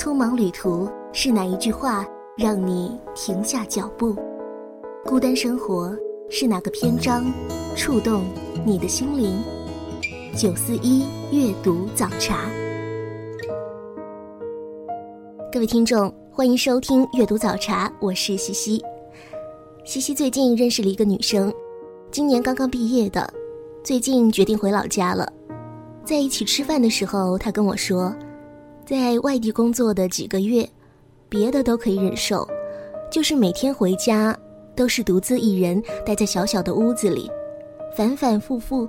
匆忙旅途是哪一句话让你停下脚步？孤单生活是哪个篇章触动你的心灵？九四一阅读早茶，各位听众，欢迎收听阅读早茶，我是西西。西西最近认识了一个女生，今年刚刚毕业的，最近决定回老家了。在一起吃饭的时候，她跟我说，在外地工作的几个月，别的都可以忍受，就是每天回家都是独自一人待在小小的屋子里，反反复复，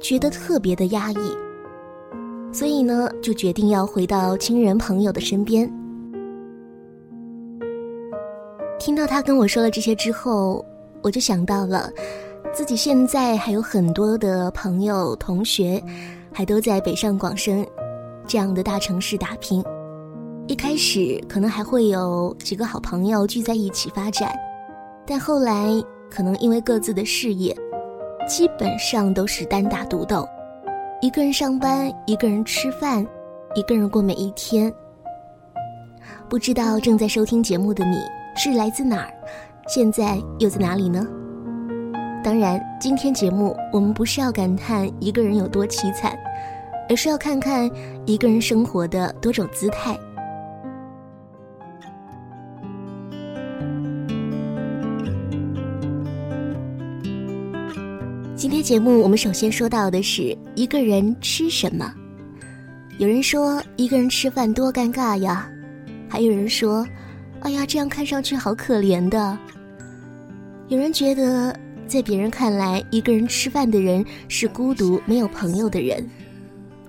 觉得特别的压抑。所以呢，就决定要回到亲人朋友的身边。听到他跟我说了这些之后，我就想到了自己现在还有很多的朋友同学。还都在北上广深这样的大城市打拼，一开始可能还会有几个好朋友聚在一起发展，但后来可能因为各自的事业，基本上都是单打独斗，一个人上班，一个人吃饭，一个人过每一天。不知道正在收听节目的你是来自哪儿，现在又在哪里呢？当然，今天节目我们不是要感叹一个人有多凄惨，而是要看看一个人生活的多种姿态。今天节目我们首先说到的是一个人吃什么。有人说一个人吃饭多尴尬呀，还有人说，哎呀，这样看上去好可怜的。有人觉得。在别人看来，一个人吃饭的人是孤独、没有朋友的人，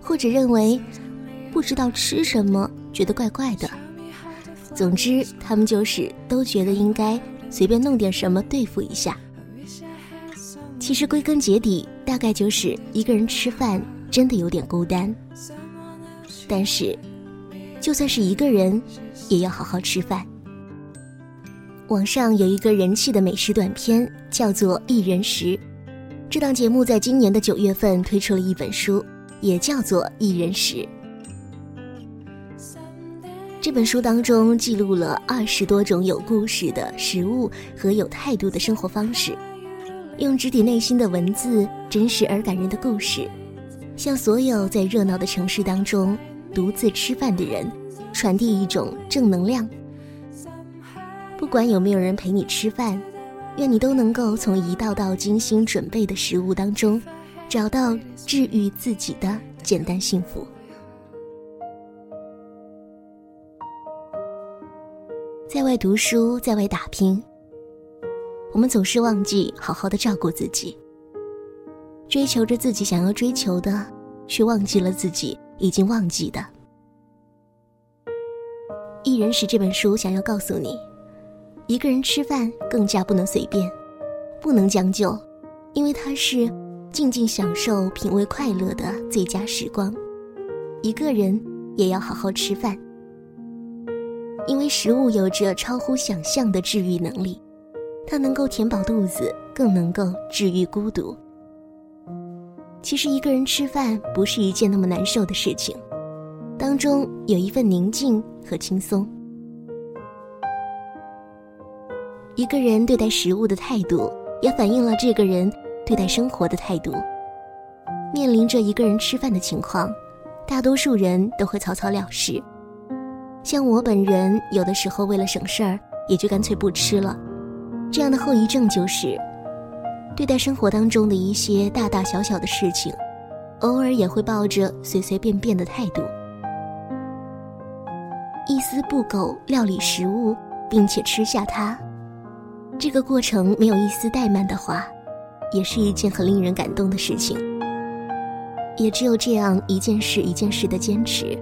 或者认为不知道吃什么，觉得怪怪的。总之，他们就是都觉得应该随便弄点什么对付一下。其实归根结底，大概就是一个人吃饭真的有点孤单。但是，就算是一个人，也要好好吃饭。网上有一个人气的美食短片，叫做《一人食》。这档节目在今年的九月份推出了一本书，也叫做《一人食》。这本书当中记录了二十多种有故事的食物和有态度的生活方式，用直抵内心的文字、真实而感人的故事，向所有在热闹的城市当中独自吃饭的人，传递一种正能量。不管有没有人陪你吃饭，愿你都能够从一道道精心准备的食物当中，找到治愈自己的简单幸福。在外读书，在外打拼，我们总是忘记好好的照顾自己，追求着自己想要追求的，却忘记了自己已经忘记的。《一人食》这本书想要告诉你。一个人吃饭更加不能随便，不能将就，因为它是静静享受、品味快乐的最佳时光。一个人也要好好吃饭，因为食物有着超乎想象的治愈能力，它能够填饱肚子，更能够治愈孤独。其实一个人吃饭不是一件那么难受的事情，当中有一份宁静和轻松。一个人对待食物的态度，也反映了这个人对待生活的态度。面临着一个人吃饭的情况，大多数人都会草草了事。像我本人，有的时候为了省事儿，也就干脆不吃了。这样的后遗症就是，对待生活当中的一些大大小小的事情，偶尔也会抱着随随便便的态度，一丝不苟料理食物，并且吃下它。这个过程没有一丝怠慢的话，也是一件很令人感动的事情。也只有这样一件事一件事的坚持，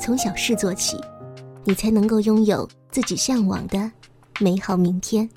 从小事做起，你才能够拥有自己向往的美好明天。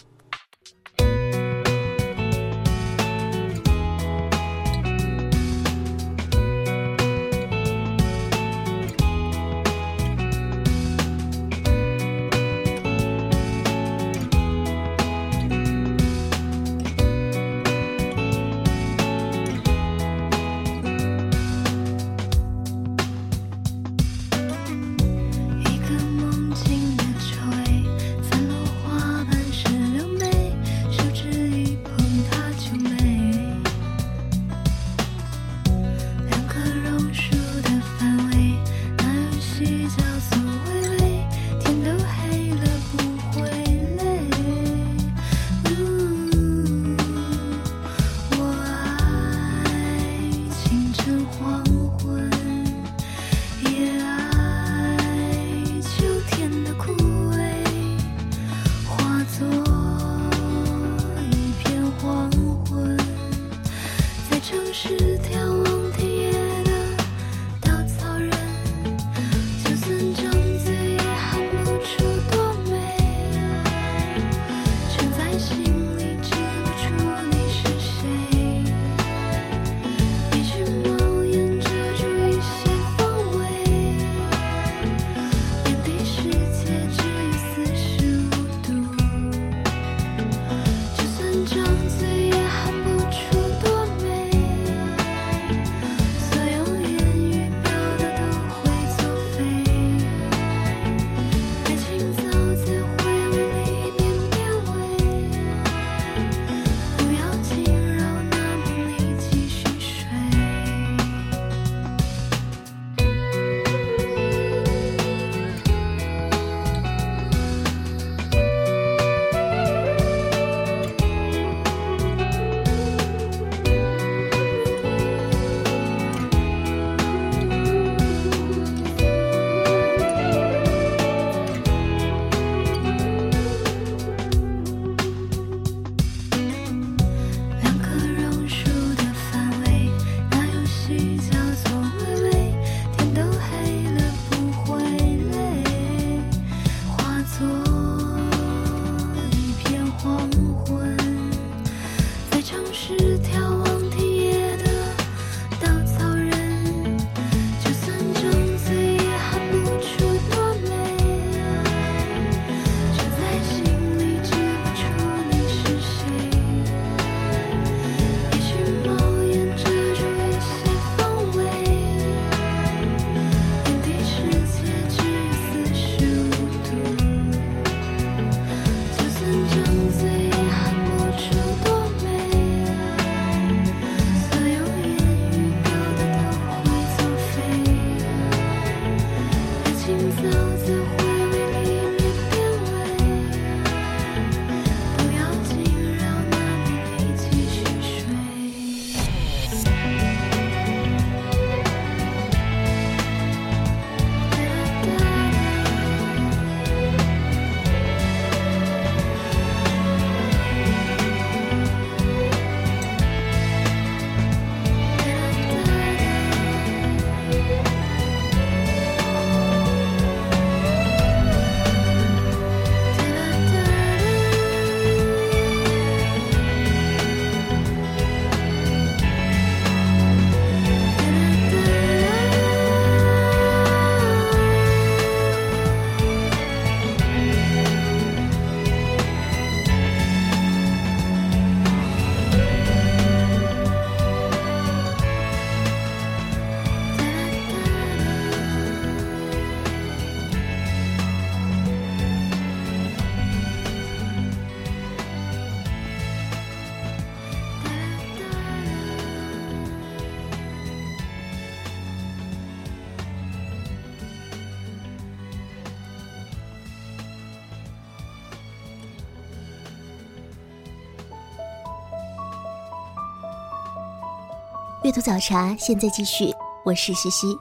阅读早茶，现在继续。我是西西。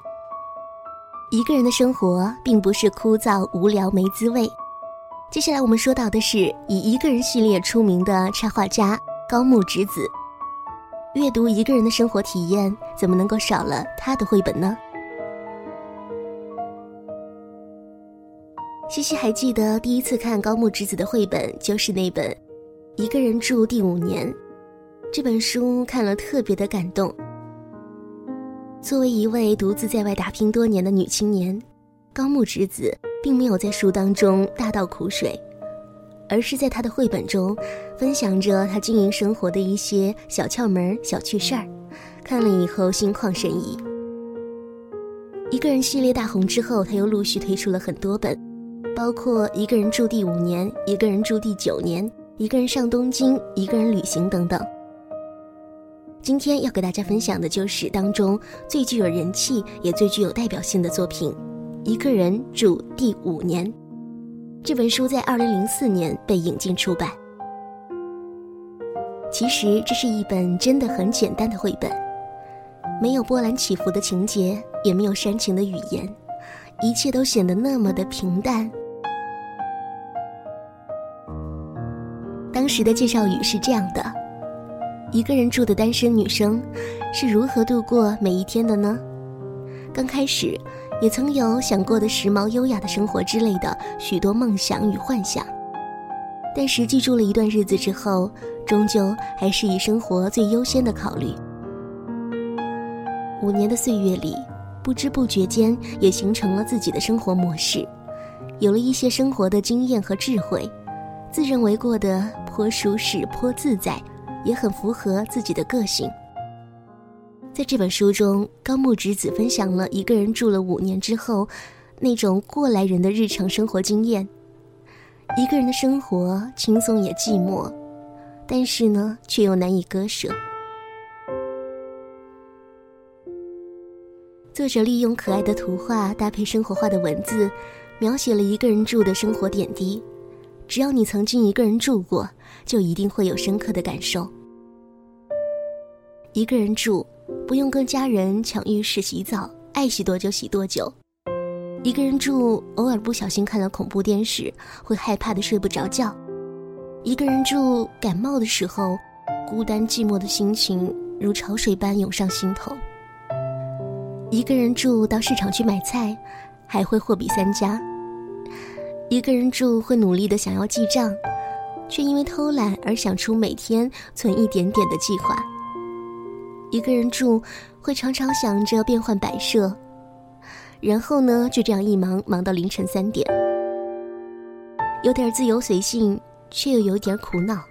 一个人的生活并不是枯燥无聊没滋味。接下来我们说到的是以一个人系列出名的插画家高木直子。阅读一个人的生活体验，怎么能够少了他的绘本呢？西西还记得第一次看高木直子的绘本，就是那本《一个人住第五年》。这本书看了特别的感动。作为一位独自在外打拼多年的女青年，高木直子并没有在书当中大倒苦水，而是在她的绘本中分享着她经营生活的一些小窍门、小趣事儿。看了以后心旷神怡。一个人系列大红之后，她又陆续推出了很多本，包括《一个人住第五年》《一个人住第九年》《一个人上东京》《一个人旅行》等等。今天要给大家分享的就是当中最具有人气也最具有代表性的作品，《一个人住第五年》。这本书在二零零四年被引进出版。其实这是一本真的很简单的绘本，没有波澜起伏的情节，也没有煽情的语言，一切都显得那么的平淡。当时的介绍语是这样的。一个人住的单身女生是如何度过每一天的呢？刚开始也曾有想过的时髦优雅的生活之类的许多梦想与幻想，但实际住了一段日子之后，终究还是以生活最优先的考虑。五年的岁月里，不知不觉间也形成了自己的生活模式，有了一些生活的经验和智慧，自认为过得颇舒适、颇自在。也很符合自己的个性。在这本书中，高木直子分享了一个人住了五年之后，那种过来人的日常生活经验。一个人的生活轻松也寂寞，但是呢，却又难以割舍。作者利用可爱的图画搭配生活化的文字，描写了一个人住的生活点滴。只要你曾经一个人住过，就一定会有深刻的感受。一个人住，不用跟家人抢浴室洗澡，爱洗多久洗多久。一个人住，偶尔不小心看了恐怖电视，会害怕的睡不着觉。一个人住，感冒的时候，孤单寂寞的心情如潮水般涌上心头。一个人住到市场去买菜，还会货比三家。一个人住会努力的想要记账，却因为偷懒而想出每天存一点点的计划。一个人住会常常想着变换摆设，然后呢就这样一忙忙到凌晨三点。有点自由随性，却又有点苦恼。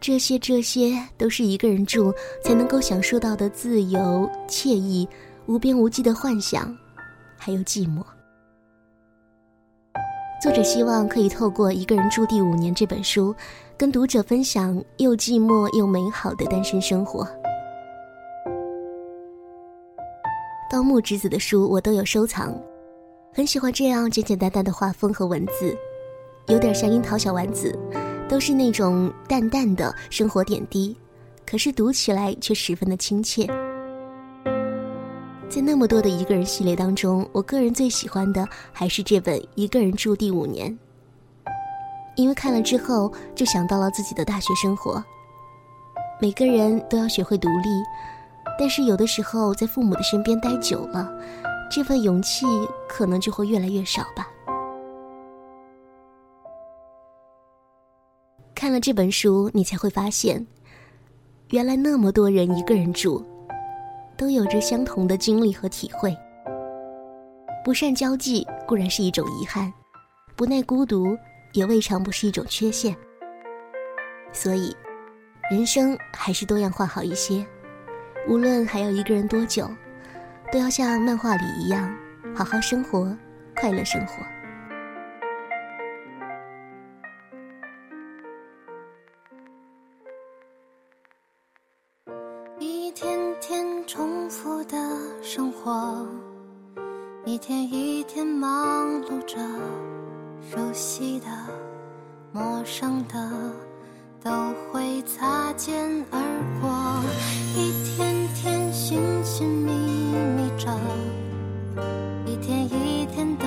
这些这些都是一个人住才能够享受到的自由、惬意、无边无际的幻想，还有寂寞。作者希望可以透过《一个人住第五年》这本书，跟读者分享又寂寞又美好的单身生活。高木直子的书我都有收藏，很喜欢这样简简单单的画风和文字，有点像樱桃小丸子，都是那种淡淡的生活点滴，可是读起来却十分的亲切。在那么多的一个人系列当中，我个人最喜欢的还是这本《一个人住第五年》，因为看了之后就想到了自己的大学生活。每个人都要学会独立，但是有的时候在父母的身边待久了，这份勇气可能就会越来越少吧。看了这本书，你才会发现，原来那么多人一个人住。都有着相同的经历和体会。不善交际固然是一种遗憾，不耐孤独也未尝不是一种缺陷。所以，人生还是多样化好一些。无论还要一个人多久，都要像漫画里一样，好好生活，快乐生活。苦的生活一天一天忙碌着，熟悉的、陌生的都会擦肩而过。一天天寻寻觅觅着，一天一天的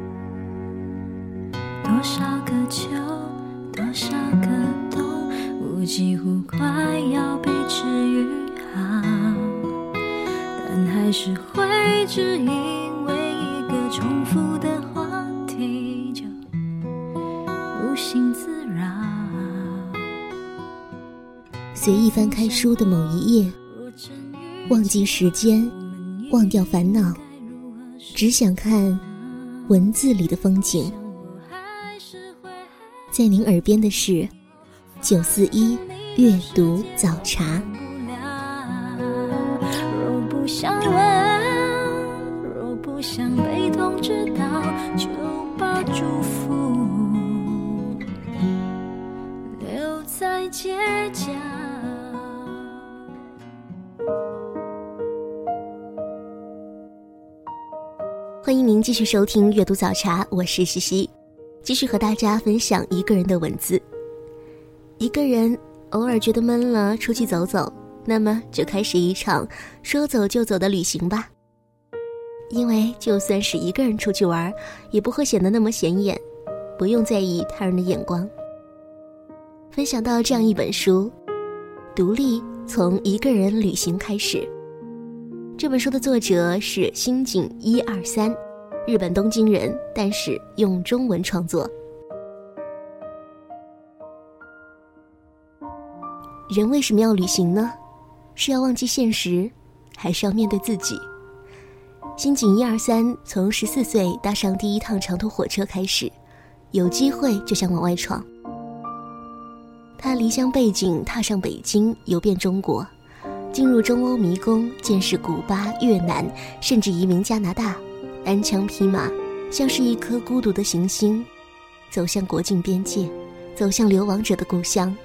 书的某一页，忘记时间，忘掉烦恼，只想看文字里的风景。在您耳边的是九四一阅读早茶。若不想问，若不想被通知到，就把祝福留在街角。欢迎您继续收听阅读早茶，我是西西。继续和大家分享一个人的文字。一个人偶尔觉得闷了，出去走走，那么就开始一场说走就走的旅行吧。因为就算是一个人出去玩，也不会显得那么显眼，不用在意他人的眼光。分享到这样一本书，《独立从一个人旅行开始》。这本书的作者是新井一二三。日本东京人，但是用中文创作。人为什么要旅行呢？是要忘记现实，还是要面对自己？新井一二三从十四岁搭上第一趟长途火车开始，有机会就想往外闯。他离乡背井，踏上北京，游遍中国，进入中欧迷宫，见识古巴、越南，甚至移民加拿大。单枪匹马，像是一颗孤独的行星，走向国境边界，走向流亡者的故乡。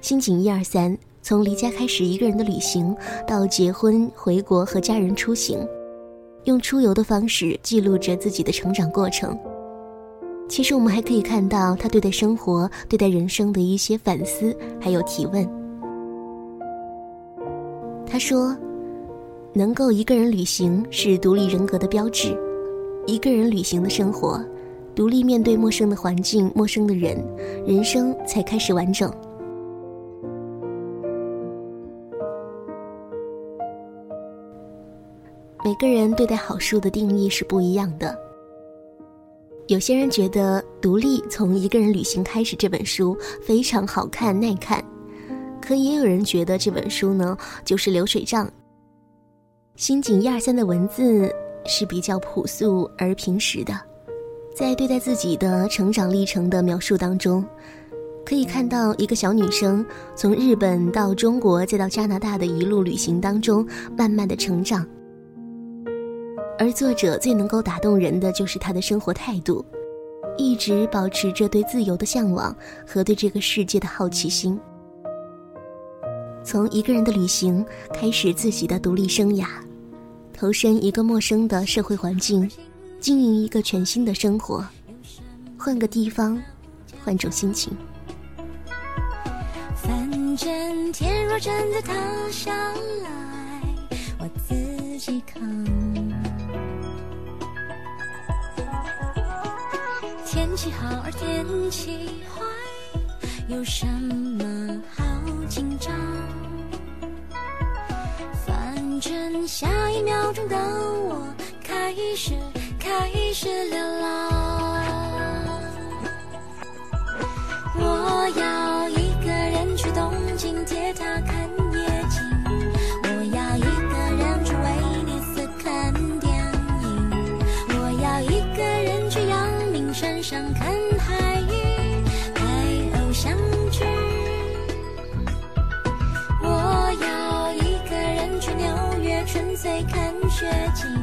新井一二三，从离家开始一个人的旅行，到结婚、回国和家人出行，用出游的方式记录着自己的成长过程。其实我们还可以看到他对待生活、对待人生的一些反思，还有提问。他说。能够一个人旅行是独立人格的标志，一个人旅行的生活，独立面对陌生的环境、陌生的人，人生才开始完整。每个人对待好书的定义是不一样的。有些人觉得《独立从一个人旅行开始》这本书非常好看耐看，可也有人觉得这本书呢就是流水账。新井一二三的文字是比较朴素而平实的，在对待自己的成长历程的描述当中，可以看到一个小女生从日本到中国再到加拿大的一路旅行当中慢慢的成长。而作者最能够打动人的就是他的生活态度，一直保持着对自由的向往和对这个世界的好奇心。从一个人的旅行开始自己的独立生涯。投身一个陌生的社会环境，经营一个全新的生活，换个地方，换种心情。反正天若真的塌下来，我自己扛。天气好而天气坏，有什么好紧张？反正下一秒钟的我开始开始流浪，我要一个人去东京铁塔看夜景，我要一个人去威尼斯看电影，我要一个人去阳明山上看海醉看雪景，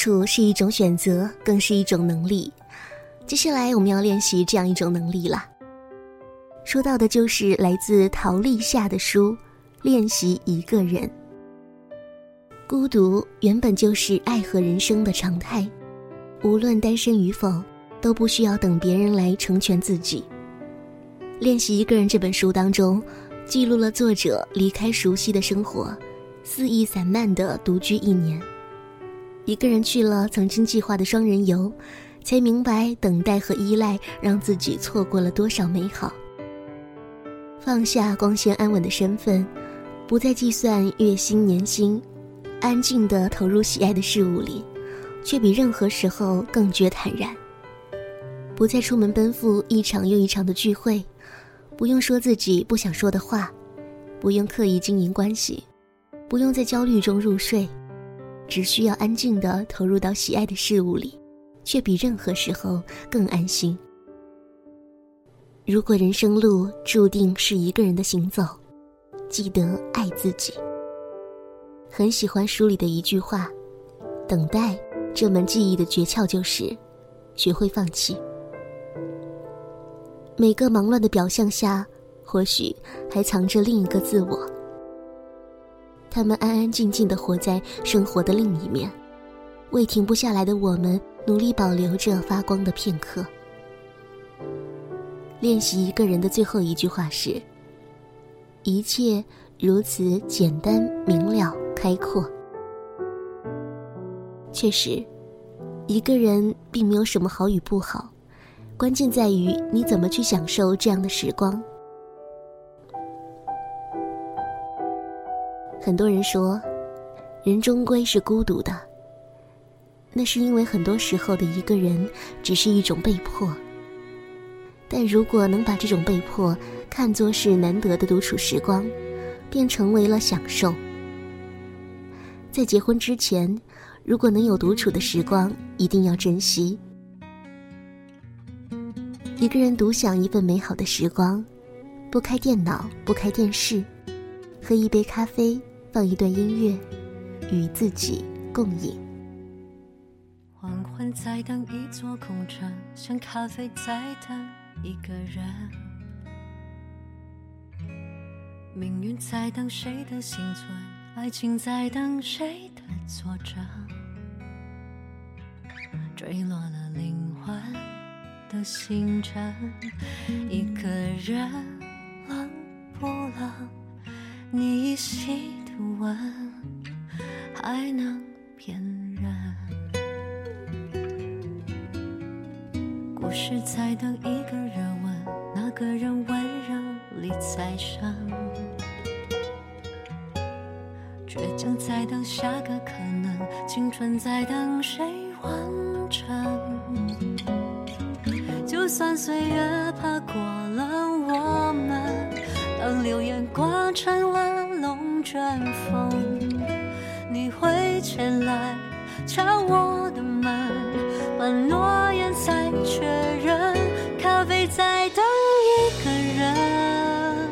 处是一种选择，更是一种能力。接下来我们要练习这样一种能力了。说到的就是来自陶立夏的书《练习一个人》。孤独原本就是爱和人生的常态，无论单身与否，都不需要等别人来成全自己。《练习一个人》这本书当中，记录了作者离开熟悉的生活，肆意散漫的独居一年。一个人去了曾经计划的双人游，才明白等待和依赖让自己错过了多少美好。放下光鲜安稳的身份，不再计算月薪年薪，安静地投入喜爱的事物里，却比任何时候更觉坦然。不再出门奔赴一场又一场的聚会，不用说自己不想说的话，不用刻意经营关系，不用在焦虑中入睡。只需要安静地投入到喜爱的事物里，却比任何时候更安心。如果人生路注定是一个人的行走，记得爱自己。很喜欢书里的一句话：“等待这门技艺的诀窍就是，学会放弃。”每个忙乱的表象下，或许还藏着另一个自我。他们安安静静地活在生活的另一面，为停不下来的我们努力保留着发光的片刻。练习一个人的最后一句话是：“一切如此简单明了开阔。”确实，一个人并没有什么好与不好，关键在于你怎么去享受这样的时光。很多人说，人终归是孤独的。那是因为很多时候的一个人只是一种被迫。但如果能把这种被迫看作是难得的独处时光，便成为了享受。在结婚之前，如果能有独处的时光，一定要珍惜。一个人独享一份美好的时光，不开电脑，不开电视，喝一杯咖啡。放一段音乐，与自己共饮。黄昏在等一座空城，像咖啡在等一个人。命运在等谁的幸存，爱情在等谁的作证。坠落了灵魂的星辰，一个人冷不冷？你依稀。吻还能骗人，故事在等一个热吻，那个人温柔里再伤。倔强在等下个可能，青春在等谁完成？就算岁月爬过了我们，当流言刮成了龙卷风，你会前来敲我的门，把诺言再确认，咖啡在等一个人，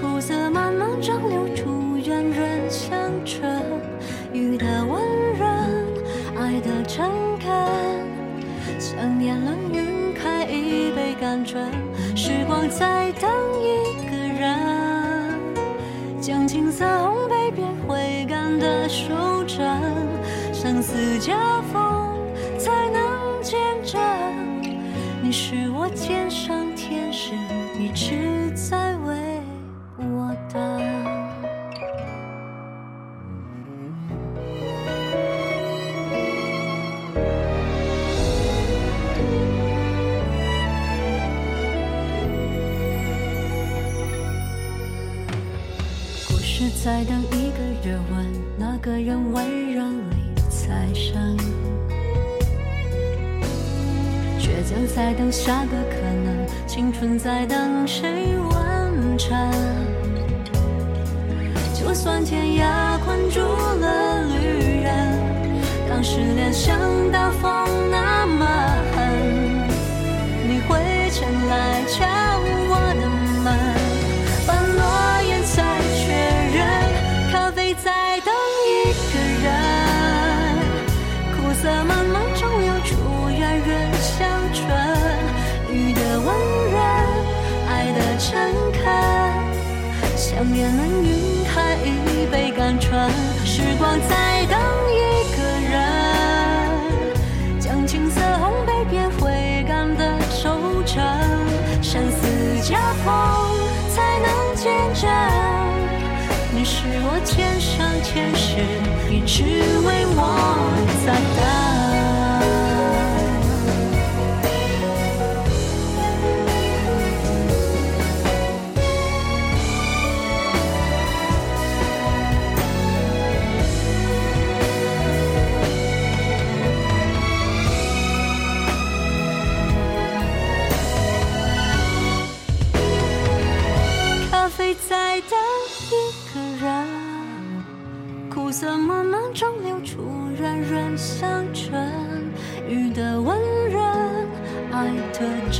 苦涩慢慢蒸馏出。圆润香醇，雨的温润，爱的诚恳，想念冷晕开一杯甘醇，时光在等将青涩烘焙变回甘的手掌，相思交锋才能见证，你是我肩上天使，一直在等一个热吻，那个人温柔里才伤。倔强在等下个可能，青春在等单纯，时光在等一个人，将青涩烘焙变回甘的收成，生死交锋才能见证，你是我前生前世，一直为我在等。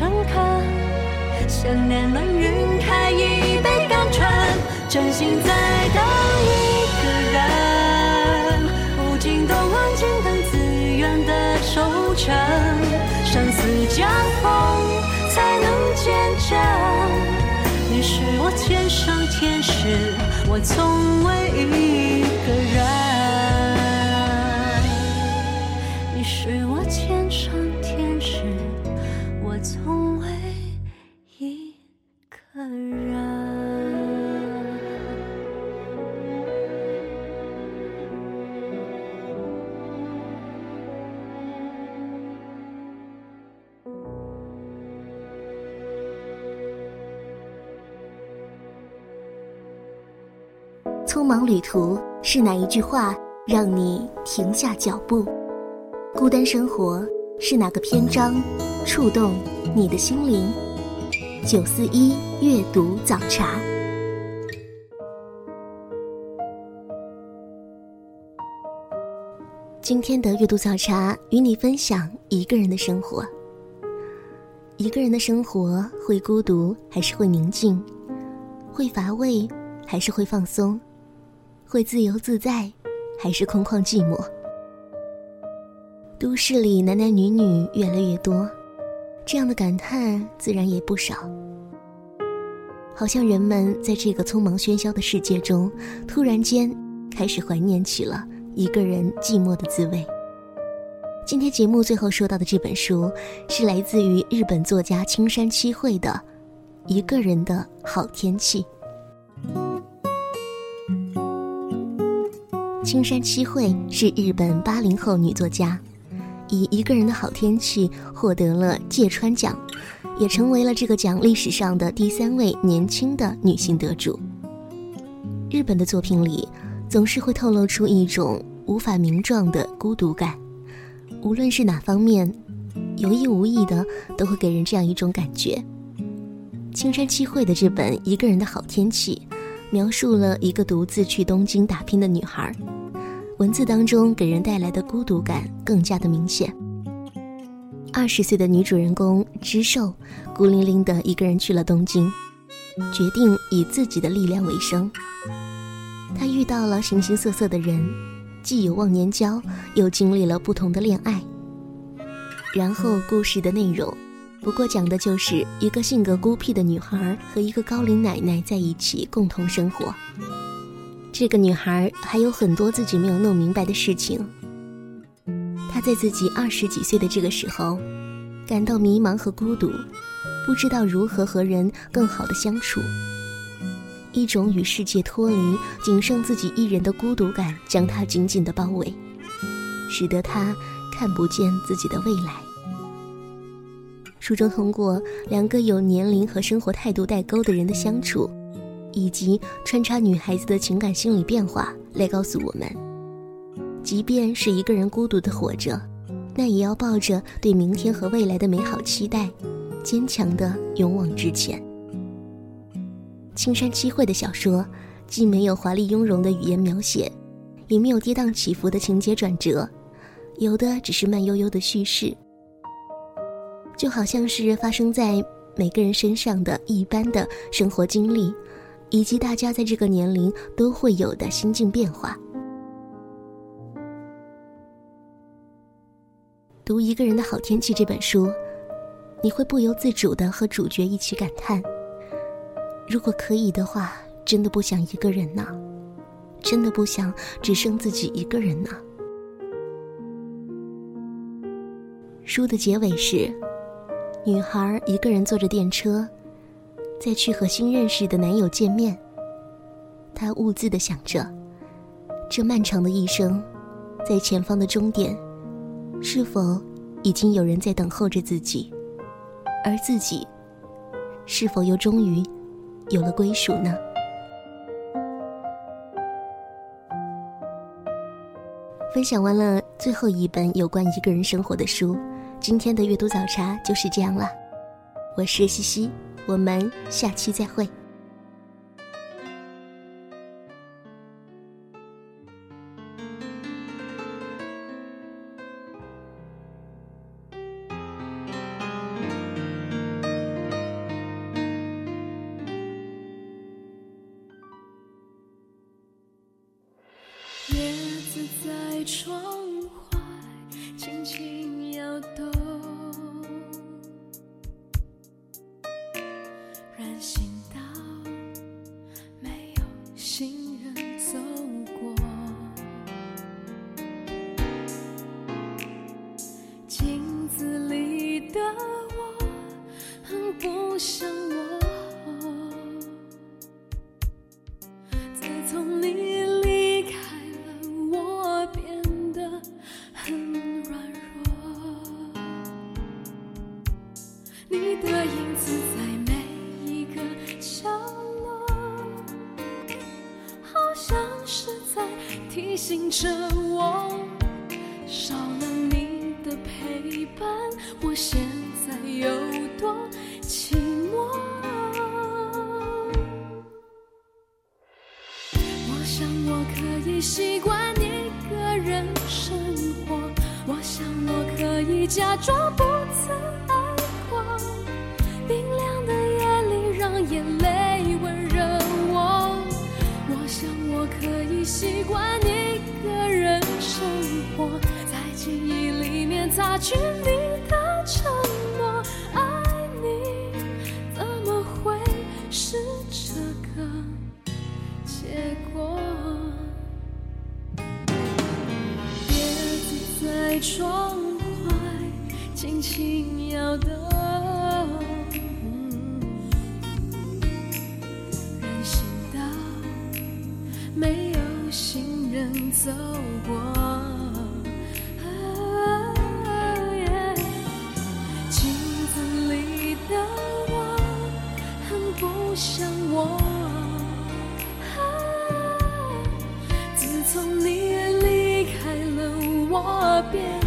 的诚恳，想念能晕开一杯甘醇，真心在等一个人，无尽冬安静等自愿的收成，生死交锋才能见证。你是我肩上天使，我从未一个人。你是我前生忙旅途是哪一句话让你停下脚步？孤单生活是哪个篇章触动你的心灵？九四一阅读早茶，今天的阅读早茶与你分享一个人的生活。一个人的生活会孤独还是会宁静？会乏味还是会放松？会自由自在，还是空旷寂寞？都市里男男女女越来越多，这样的感叹自然也不少。好像人们在这个匆忙喧嚣的世界中，突然间开始怀念起了一个人寂寞的滋味。今天节目最后说到的这本书，是来自于日本作家青山七惠的《一个人的好天气》。青山七惠是日本八零后女作家以一个人的好天气获得了芥川奖，也成为了这个奖历史上的第三位年轻的女性得主。日本的作品里，总是会透露出一种无法名状的孤独感，无论是哪方面，有意无意的都会给人这样一种感觉。青山七惠的这本《一个人的好天气》，描述了一个独自去东京打拼的女孩。文字当中给人带来的孤独感更加的明显。二十岁的女主人公知寿，孤零零的一个人去了东京，决定以自己的力量为生。她遇到了形形色色的人，既有忘年交，又经历了不同的恋爱。然后故事的内容，不过讲的就是一个性格孤僻的女孩和一个高龄奶奶在一起共同生活。这个女孩还有很多自己没有弄明白的事情。她在自己二十几岁的这个时候，感到迷茫和孤独，不知道如何和人更好的相处。一种与世界脱离、仅剩自己一人的孤独感将她紧紧的包围，使得她看不见自己的未来。书中通过两个有年龄和生活态度代沟的人的相处。以及穿插女孩子的情感心理变化来告诉我们，即便是一个人孤独的活着，那也要抱着对明天和未来的美好期待，坚强的勇往直前。青山七惠的小说，既没有华丽雍容的语言描写，也没有跌宕起伏的情节转折，有的只是慢悠悠的叙事，就好像是发生在每个人身上的一般的生活经历。以及大家在这个年龄都会有的心境变化。读一个人的好天气这本书，你会不由自主的和主角一起感叹：如果可以的话，真的不想一个人呢，真的不想只剩自己一个人呢。书的结尾是，女孩一个人坐着电车。再去和新认识的男友见面，她兀自的想着，这漫长的一生，在前方的终点，是否已经有人在等候着自己，而自己，是否又终于有了归属呢？分享完了最后一本有关一个人生活的书，今天的阅读早茶就是这样了。我是西西。我们下期再会。可以习惯一个人生活，我想我可以假装不曾爱过。冰凉的夜里，让眼泪温热我。我想我可以习惯一个人生活，在记忆里面。擦去在窗外轻轻摇动，人行道没有行人走过。变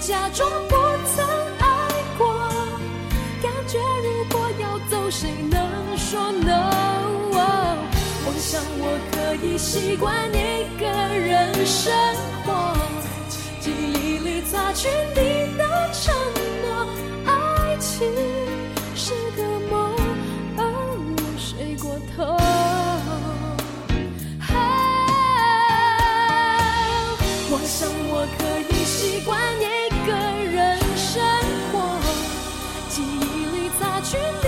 假装不曾爱过。感觉如果要走，谁能说 no？我想我可以习惯一个人生活，记忆里擦去你的承诺。爱情是个梦，而我睡过头。我想我可以习惯去